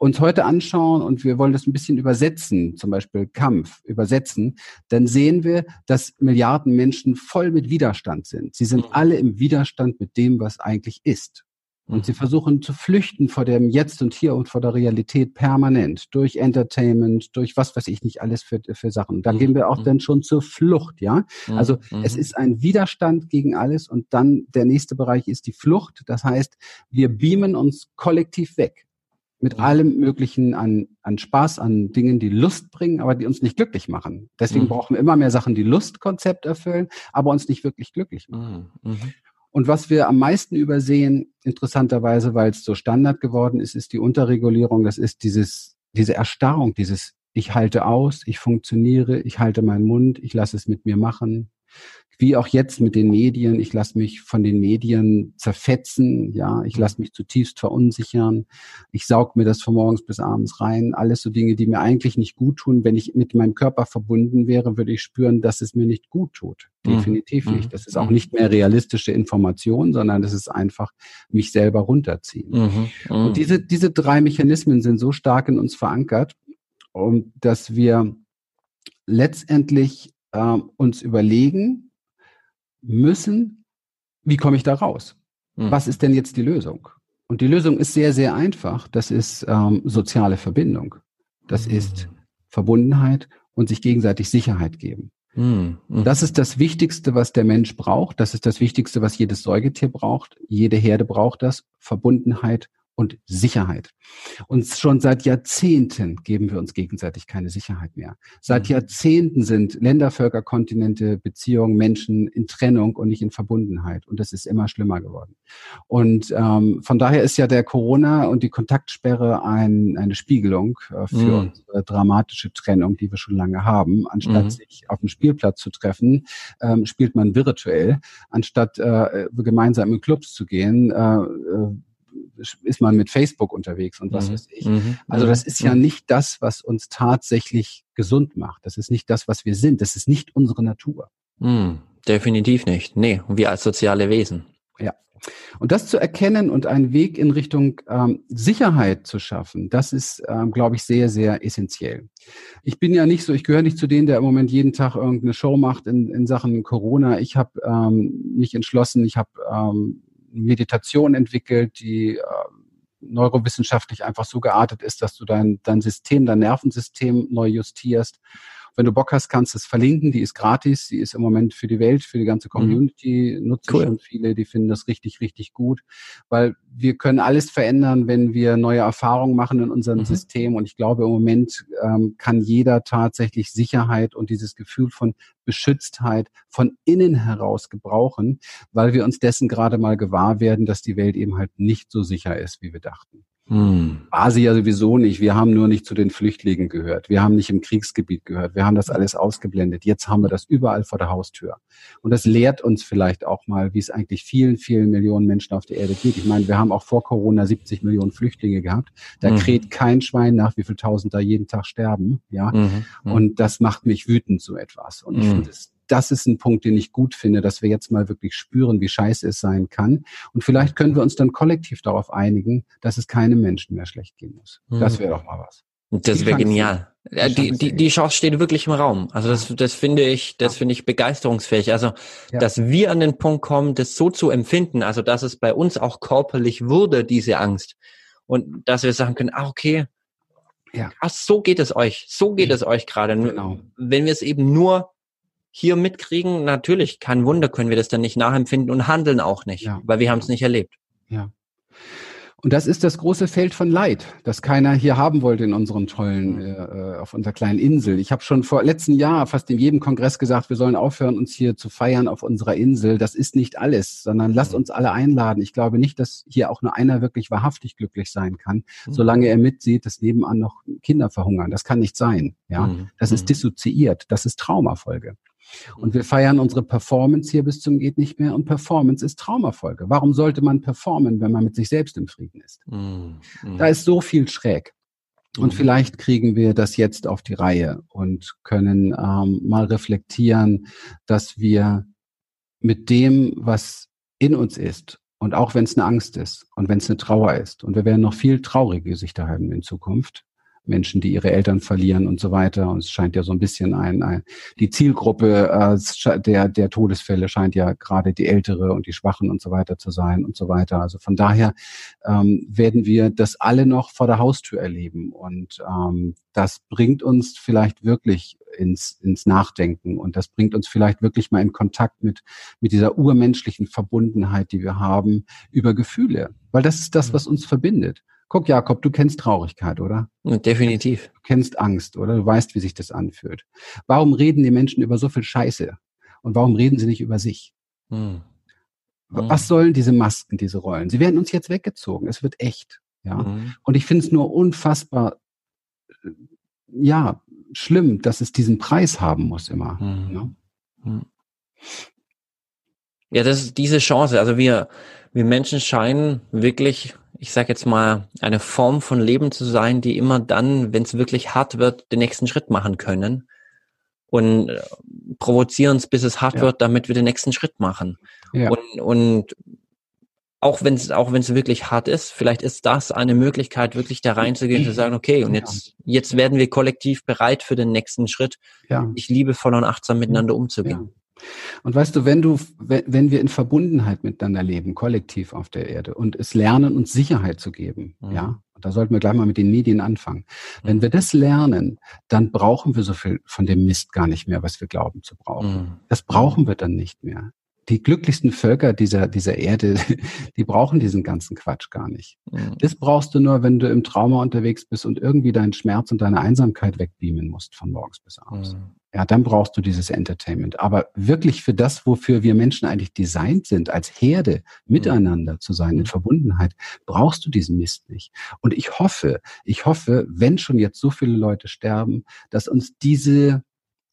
uns heute anschauen und wir wollen das ein bisschen übersetzen, zum Beispiel Kampf übersetzen, dann sehen wir, dass Milliarden Menschen voll mit Widerstand sind. Sie sind mhm. alle im Widerstand mit dem, was eigentlich ist. Und mhm. sie versuchen zu flüchten vor dem Jetzt und Hier und vor der Realität permanent durch Entertainment, durch was weiß ich nicht alles für, für Sachen. Da mhm. gehen wir auch mhm. dann schon zur Flucht, ja. Mhm. Also es ist ein Widerstand gegen alles und dann der nächste Bereich ist die Flucht. Das heißt, wir beamen uns kollektiv weg mit mhm. allem Möglichen an, an Spaß, an Dingen, die Lust bringen, aber die uns nicht glücklich machen. Deswegen mhm. brauchen wir immer mehr Sachen, die Lustkonzept erfüllen, aber uns nicht wirklich glücklich machen. Mhm. mhm. Und was wir am meisten übersehen, interessanterweise, weil es so Standard geworden ist, ist die Unterregulierung. Das ist dieses, diese Erstarrung, dieses ich halte aus, ich funktioniere, ich halte meinen Mund, ich lasse es mit mir machen wie auch jetzt mit den Medien. Ich lasse mich von den Medien zerfetzen, ja, ich lasse mich zutiefst verunsichern. Ich saug mir das von morgens bis abends rein. Alles so Dinge, die mir eigentlich nicht gut tun. Wenn ich mit meinem Körper verbunden wäre, würde ich spüren, dass es mir nicht gut tut. Mhm. Definitiv mhm. nicht. Das ist auch mhm. nicht mehr realistische Information, sondern das ist einfach mich selber runterziehen. Mhm. mhm. Und diese, diese drei Mechanismen sind so stark in uns verankert, um, dass wir letztendlich äh, uns überlegen, müssen, wie komme ich da raus? Mhm. Was ist denn jetzt die Lösung? Und die Lösung ist sehr, sehr einfach. Das ist ähm, soziale Verbindung. Das mhm. ist Verbundenheit und sich gegenseitig Sicherheit geben. Mhm. Das ist das Wichtigste, was der Mensch braucht. Das ist das Wichtigste, was jedes Säugetier braucht. Jede Herde braucht das. Verbundenheit und Sicherheit. Und schon seit Jahrzehnten geben wir uns gegenseitig keine Sicherheit mehr. Seit mhm. Jahrzehnten sind Länder, Völker, Kontinente, Beziehungen, Menschen in Trennung und nicht in Verbundenheit. Und das ist immer schlimmer geworden. Und ähm, von daher ist ja der Corona und die Kontaktsperre ein, eine Spiegelung äh, für mhm. unsere dramatische Trennung, die wir schon lange haben. Anstatt mhm. sich auf dem Spielplatz zu treffen, ähm, spielt man virtuell. Anstatt äh, gemeinsam in Clubs zu gehen, äh, äh ist man mit Facebook unterwegs und was mhm. weiß ich. Mhm. Also das ist ja mhm. nicht das, was uns tatsächlich gesund macht. Das ist nicht das, was wir sind. Das ist nicht unsere Natur. Mhm. Definitiv nicht. Nee, wir als soziale Wesen. Ja. Und das zu erkennen und einen Weg in Richtung ähm, Sicherheit zu schaffen, das ist, ähm, glaube ich, sehr, sehr essentiell. Ich bin ja nicht so, ich gehöre nicht zu denen, der im Moment jeden Tag irgendeine Show macht in, in Sachen Corona. Ich habe ähm, mich entschlossen, ich habe ähm, Meditation entwickelt, die äh, neurowissenschaftlich einfach so geartet ist, dass du dein, dein System, dein Nervensystem neu justierst. Wenn du Bock hast, kannst du es verlinken. Die ist gratis. Die ist im Moment für die Welt, für die ganze mhm. Community. Mhm. Nutzen cool. schon viele. Die finden das richtig, richtig gut. Weil wir können alles verändern, wenn wir neue Erfahrungen machen in unserem mhm. System. Und ich glaube, im Moment ähm, kann jeder tatsächlich Sicherheit und dieses Gefühl von Beschütztheit von innen heraus gebrauchen, weil wir uns dessen gerade mal gewahr werden, dass die Welt eben halt nicht so sicher ist, wie wir dachten. Hm. War sie ja sowieso nicht. Wir haben nur nicht zu den Flüchtlingen gehört. Wir haben nicht im Kriegsgebiet gehört. Wir haben das alles ausgeblendet. Jetzt haben wir das überall vor der Haustür. Und das lehrt uns vielleicht auch mal, wie es eigentlich vielen, vielen Millionen Menschen auf der Erde geht. Ich meine, wir haben auch vor Corona 70 Millionen Flüchtlinge gehabt. Da mhm. kräht kein Schwein nach, wie viel tausend da jeden Tag sterben. Ja. Mhm. mhm. Und das macht mich wütend, so etwas. Und ich mhm. finde es das ist ein Punkt, den ich gut finde, dass wir jetzt mal wirklich spüren, wie scheiße es sein kann. Und vielleicht können wir uns dann kollektiv darauf einigen, dass es keinem Menschen mehr schlecht gehen muss. Mhm. Das wäre doch mal was. Das wäre genial. Die, die, die, die Chance steht wirklich im Raum. Also das, das finde ich, das finde ich begeisterungsfähig. Also, ja. dass wir an den Punkt kommen, das so zu empfinden, also dass es bei uns auch körperlich wurde, diese Angst. Und dass wir sagen können, ah, okay, ja. ach, so geht es euch, so geht es euch gerade. Genau. Wenn wir es eben nur hier mitkriegen, natürlich, kein Wunder, können wir das dann nicht nachempfinden und handeln auch nicht, ja. weil wir haben es nicht erlebt. Ja. Und das ist das große Feld von Leid, das keiner hier haben wollte in unserem tollen, mhm. äh, auf unserer kleinen Insel. Ich habe schon vor letzten Jahr fast in jedem Kongress gesagt, wir sollen aufhören, uns hier zu feiern auf unserer Insel. Das ist nicht alles, sondern lasst mhm. uns alle einladen. Ich glaube nicht, dass hier auch nur einer wirklich wahrhaftig glücklich sein kann, mhm. solange er mitsieht, dass nebenan noch Kinder verhungern. Das kann nicht sein. Ja, das ist dissoziiert. Das ist Traumafolge. Und wir feiern unsere Performance hier bis zum geht nicht mehr und Performance ist Traumafolge. Warum sollte man performen, wenn man mit sich selbst im Frieden ist? Mm. Da ist so viel schräg. Und mm. vielleicht kriegen wir das jetzt auf die Reihe und können ähm, mal reflektieren, dass wir mit dem, was in uns ist, und auch wenn es eine Angst ist und wenn es eine Trauer ist, und wir werden noch viel traurige Gesichter haben in Zukunft, Menschen, die ihre Eltern verlieren und so weiter. Und es scheint ja so ein bisschen ein, ein die Zielgruppe äh, der, der Todesfälle scheint ja gerade die Ältere und die Schwachen und so weiter zu sein und so weiter. Also von daher ähm, werden wir das alle noch vor der Haustür erleben. Und ähm, das bringt uns vielleicht wirklich ins, ins Nachdenken und das bringt uns vielleicht wirklich mal in Kontakt mit, mit dieser urmenschlichen Verbundenheit, die wir haben über Gefühle. Weil das ist das, was uns verbindet. Guck, Jakob, du kennst Traurigkeit, oder? Definitiv. Du kennst Angst, oder? Du weißt, wie sich das anfühlt. Warum reden die Menschen über so viel Scheiße? Und warum reden sie nicht über sich? Hm. Was sollen diese Masken, diese Rollen? Sie werden uns jetzt weggezogen. Es wird echt. Ja. Mhm. Und ich finde es nur unfassbar, ja, schlimm, dass es diesen Preis haben muss immer. Mhm. Ne? Mhm. Ja, das ist diese Chance. Also wir, wir Menschen scheinen wirklich ich sage jetzt mal, eine Form von Leben zu sein, die immer dann, wenn es wirklich hart wird, den nächsten Schritt machen können und äh, provozieren es, bis es hart ja. wird, damit wir den nächsten Schritt machen. Ja. Und, und auch wenn es auch wenn es wirklich hart ist, vielleicht ist das eine Möglichkeit, wirklich da reinzugehen, zu sagen, okay, und jetzt jetzt werden wir kollektiv bereit für den nächsten Schritt, ja. ich liebevoll und achtsam miteinander umzugehen. Und weißt du, wenn du, wenn wir in Verbundenheit miteinander leben, kollektiv auf der Erde und es lernen, uns Sicherheit zu geben, mhm. ja, da sollten wir gleich mal mit den Medien anfangen. Wenn mhm. wir das lernen, dann brauchen wir so viel von dem Mist gar nicht mehr, was wir glauben zu brauchen. Mhm. Das brauchen wir dann nicht mehr die glücklichsten Völker dieser, dieser Erde, die brauchen diesen ganzen Quatsch gar nicht. Mhm. Das brauchst du nur, wenn du im Trauma unterwegs bist und irgendwie deinen Schmerz und deine Einsamkeit wegbeamen musst von morgens bis abends. Mhm. Ja, dann brauchst du dieses Entertainment. Aber wirklich für das, wofür wir Menschen eigentlich designt sind, als Herde miteinander zu sein, in mhm. Verbundenheit, brauchst du diesen Mist nicht. Und ich hoffe, ich hoffe, wenn schon jetzt so viele Leute sterben, dass uns diese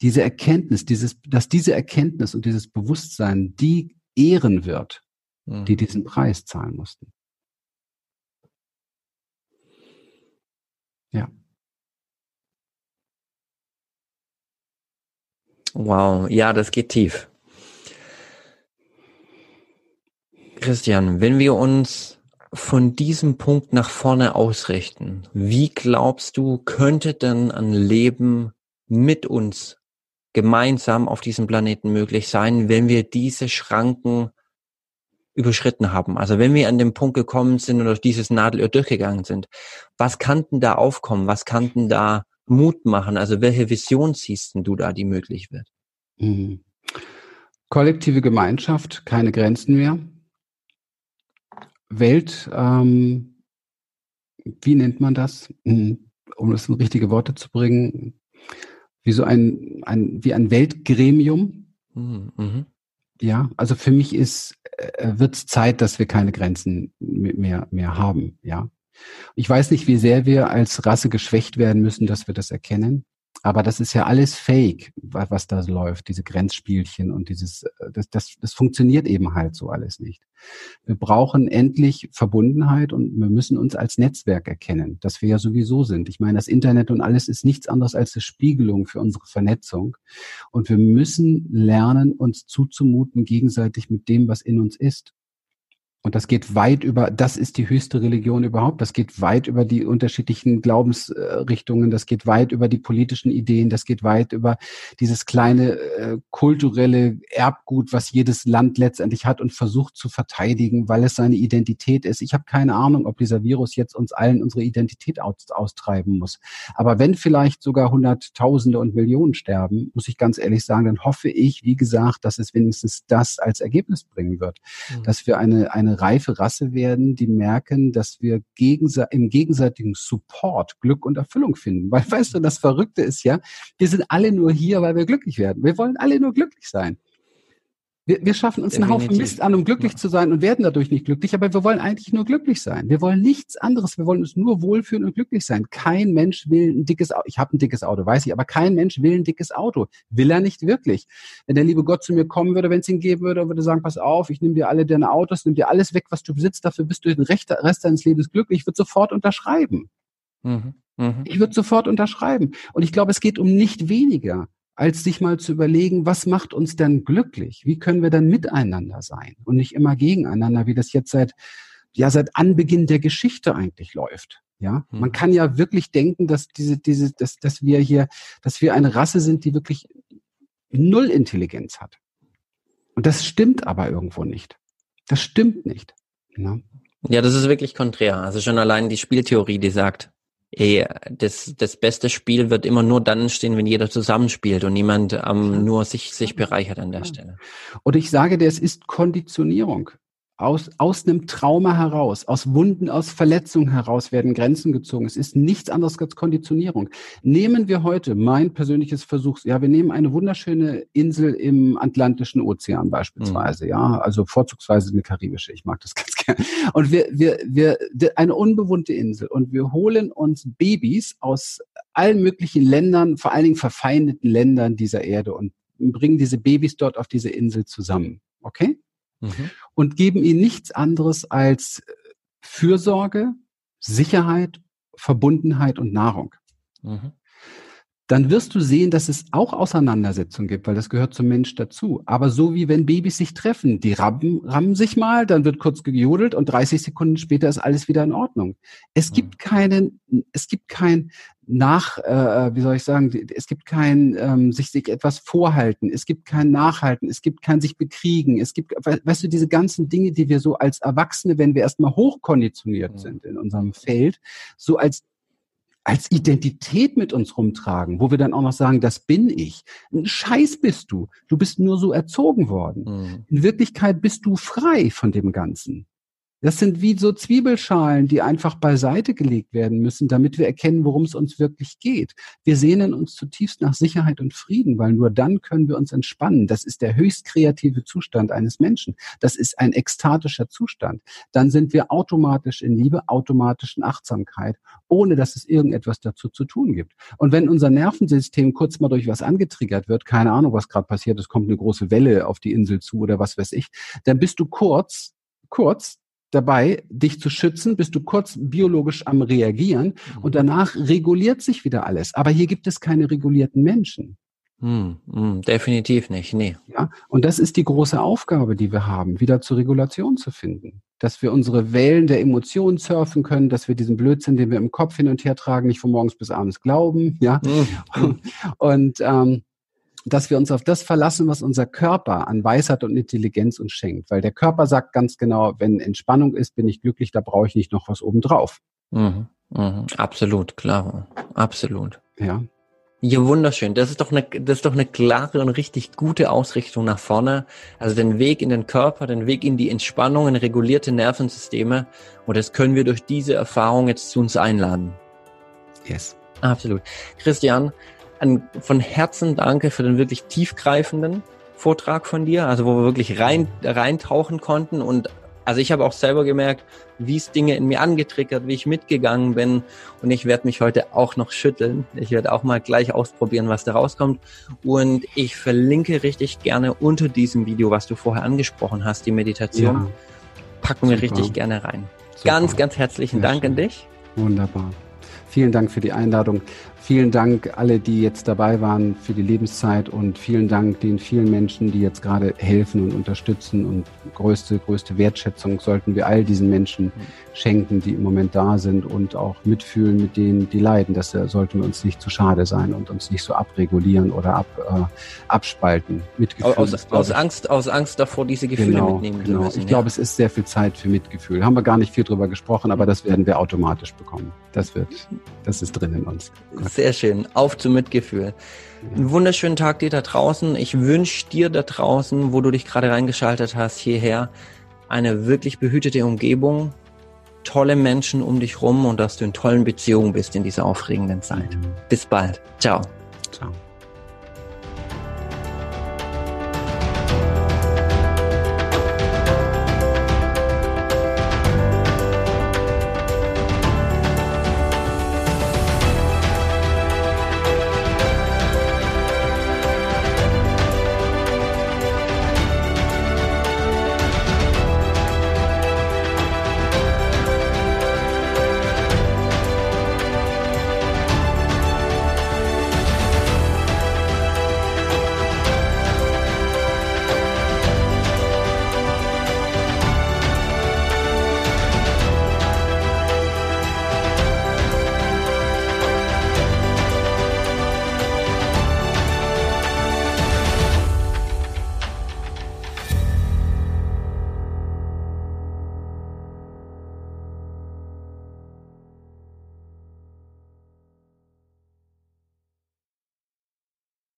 diese Erkenntnis, dieses, dass diese Erkenntnis und dieses Bewusstsein die ehren wird, mhm. die diesen Preis zahlen mussten. Ja. Wow, ja, das geht tief. Christian, wenn wir uns von diesem Punkt nach vorne ausrichten, wie glaubst du, könnte denn ein Leben mit uns gemeinsam auf diesem Planeten möglich sein, wenn wir diese Schranken überschritten haben. Also wenn wir an den Punkt gekommen sind oder dieses Nadelöhr durchgegangen sind, was kann denn da aufkommen? Was kann denn da Mut machen? Also welche Vision siehst du da, die möglich wird? Mhm. Kollektive Gemeinschaft, keine Grenzen mehr. Welt, ähm, wie nennt man das? Mhm. Um das in richtige Worte zu bringen, wie so ein, ein wie ein Weltgremium. Mhm. mhm. Ja, also für mich ist äh, wird es Zeit, dass wir keine Grenzen mehr mehr haben. Ja, ich weiß nicht, wie sehr wir als Rasse geschwächt werden müssen, dass wir das erkennen. Aber das ist ja alles Fake, was da läuft, diese Grenzspielchen und dieses, äh, das, das, das funktioniert eben halt so alles nicht. Wir brauchen endlich Verbundenheit und wir müssen uns als Netzwerk erkennen, dass wir ja sowieso sind. Ich meine, das Internet und alles ist nichts anderes als eine Spiegelung für unsere Vernetzung. Und wir müssen lernen, uns zuzumuten gegenseitig mit dem, was in uns ist. Und das geht weit über, das ist die höchste Religion überhaupt. Das geht weit über die unterschiedlichen Glaubensrichtungen. Das geht weit über die politischen Ideen. Das geht weit über dieses kleine äh, kulturelle Erbgut, was jedes Land letztendlich hat und versucht zu verteidigen, weil es seine Identität ist. Ich habe keine Ahnung, ob dieser Virus jetzt uns allen unsere Identität aus, austreiben muss. Aber wenn vielleicht sogar Hunderttausende und Millionen sterben, muss ich ganz ehrlich sagen, dann hoffe ich, wie gesagt, dass es wenigstens das als Ergebnis bringen wird, mhm. dass wir eine, eine reife Rasse werden, die merken, dass wir gegense im gegenseitigen Support Glück und Erfüllung finden. Weil, weißt du, das Verrückte ist ja, wir sind alle nur hier, weil wir glücklich werden. Wir wollen alle nur glücklich sein. Wir, wir schaffen uns Definitiv. einen Haufen Mist an, um glücklich ja. zu sein und werden dadurch nicht glücklich, aber wir wollen eigentlich nur glücklich sein. Wir wollen nichts anderes. Wir wollen uns nur wohlfühlen und glücklich sein. Kein Mensch will ein dickes Auto. Ich habe ein dickes Auto, weiß ich, aber kein Mensch will ein dickes Auto. Will er nicht wirklich. Wenn der liebe Gott zu mir kommen würde, wenn es ihn geben würde, würde sagen, pass auf, ich nehme dir alle deine Autos, nimm dir alles weg, was du besitzt, dafür bist du den Rest deines Lebens glücklich. Ich würde sofort unterschreiben. Mhm. Mhm. Ich würde sofort unterschreiben. Und ich glaube, es geht um nicht weniger als sich mal zu überlegen, was macht uns denn glücklich? Wie können wir dann miteinander sein und nicht immer gegeneinander, wie das jetzt seit, ja, seit Anbeginn der Geschichte eigentlich läuft. Ja, hm. man kann ja wirklich denken, dass diese, diese, dass, dass wir hier, dass wir eine Rasse sind, die wirklich null Intelligenz hat. Und das stimmt aber irgendwo nicht. Das stimmt nicht. Ja, ja das ist wirklich konträr. Also schon allein die Spieltheorie, die sagt, ey, das, das beste Spiel wird immer nur dann stehen, wenn jeder zusammenspielt und niemand ähm, nur sich, sich bereichert an der Stelle. Und ich sage dir, es ist Konditionierung aus, aus einem Trauma heraus, aus Wunden, aus Verletzungen heraus werden Grenzen gezogen. Es ist nichts anderes als Konditionierung. Nehmen wir heute mein persönliches Versuch, ja, wir nehmen eine wunderschöne Insel im Atlantischen Ozean beispielsweise, mhm. ja, also vorzugsweise eine karibische, ich mag das ganz gerne. Und wir, wir, wir, eine unbewohnte Insel und wir holen uns Babys aus allen möglichen Ländern, vor allen Dingen verfeindeten Ländern dieser Erde und bringen diese Babys dort auf diese Insel zusammen. Okay? Mhm. und geben ihnen nichts anderes als Fürsorge, Sicherheit, Verbundenheit und Nahrung. Mhm dann wirst du sehen, dass es auch Auseinandersetzungen gibt, weil das gehört zum Mensch dazu. Aber so wie wenn Babys sich treffen, die rammen, rammen sich mal, dann wird kurz gejodelt und 30 Sekunden später ist alles wieder in Ordnung. Es gibt mhm. keinen, es gibt kein nach, äh, wie soll ich sagen, es gibt kein ähm, sich, sich etwas vorhalten, es gibt kein Nachhalten, es gibt kein sich bekriegen, es gibt, weißt du, diese ganzen Dinge, die wir so als Erwachsene, wenn wir erstmal hochkonditioniert mhm. sind in unserem Feld, so als als Identität mit uns rumtragen, wo wir dann auch noch sagen, das bin ich. Ein Scheiß bist du. Du bist nur so erzogen worden. Mhm. In Wirklichkeit bist du frei von dem Ganzen. Das sind wie so Zwiebelschalen, die einfach beiseite gelegt werden müssen, damit wir erkennen, worum es uns wirklich geht. Wir sehnen uns zutiefst nach Sicherheit und Frieden, weil nur dann können wir uns entspannen. Das ist der höchst kreative Zustand eines Menschen. Das ist ein ekstatischer Zustand. Dann sind wir automatisch in Liebe, automatisch in Achtsamkeit, ohne dass es irgendetwas dazu zu tun gibt. Und wenn unser Nervensystem kurz mal durch was angetriggert wird, keine Ahnung, was gerade passiert, es kommt eine große Welle auf die Insel zu oder was weiß ich, dann bist du kurz kurz dabei, dich zu schützen, bist du kurz biologisch am Reagieren mhm. und danach reguliert sich wieder alles. Aber hier gibt es keine regulierten Menschen. Hm, hm, definitiv nicht, nee. Ja, und das ist die große Aufgabe, die wir haben, wieder zur Regulation zu finden. Dass wir unsere Wellen der Emotionen surfen können, dass wir diesen Blödsinn, den wir im Kopf hin und her tragen, nicht von morgens bis abends glauben, ja. Mhm. Und ähm, dass wir uns auf das verlassen, was unser Körper an Weisheit und Intelligenz uns schenkt. Weil der Körper sagt ganz genau, wenn Entspannung ist, bin ich glücklich, da brauche ich nicht noch was obendrauf. Mhm, mh, absolut, klar, absolut. Ja. Ja, wunderschön. Das ist doch eine, das ist doch eine klare und richtig gute Ausrichtung nach vorne. Also den Weg in den Körper, den Weg in die Entspannung, in regulierte Nervensysteme. Und das können wir durch diese Erfahrung jetzt zu uns einladen. Yes. Absolut. Christian, ein, von Herzen danke für den wirklich tiefgreifenden Vortrag von dir, also wo wir wirklich rein, reintauchen konnten und also ich habe auch selber gemerkt, wie es Dinge in mir angetriggert, wie ich mitgegangen bin. Und ich werde mich heute auch noch schütteln. Ich werde auch mal gleich ausprobieren, was da rauskommt. Und ich verlinke richtig gerne unter diesem Video, was du vorher angesprochen hast, die Meditation. Ja. Packen wir richtig gerne rein. Super. Ganz, ganz herzlichen Sehr Dank schön. an dich. Wunderbar. Vielen Dank für die Einladung. Vielen Dank alle, die jetzt dabei waren für die Lebenszeit und vielen Dank den vielen Menschen, die jetzt gerade helfen und unterstützen und größte, größte Wertschätzung sollten wir all diesen Menschen schenken, die im Moment da sind und auch mitfühlen mit denen, die leiden. Das sollten wir uns nicht zu schade sein und uns nicht so abregulieren oder ab, äh, abspalten. Mitgefühl aus, ist, aus Angst, aus Angst davor, diese Gefühle genau, mitnehmen genau. zu müssen. Ich ja. glaube, es ist sehr viel Zeit für Mitgefühl. Haben wir gar nicht viel drüber gesprochen, aber das werden wir automatisch bekommen. Das wird, das ist drin in uns. Gott. Sehr schön. Auf zum Mitgefühl. Einen wunderschönen Tag dir da draußen. Ich wünsche dir da draußen, wo du dich gerade reingeschaltet hast, hierher, eine wirklich behütete Umgebung, tolle Menschen um dich rum und dass du in tollen Beziehungen bist in dieser aufregenden Zeit. Bis bald. Ciao. Ciao.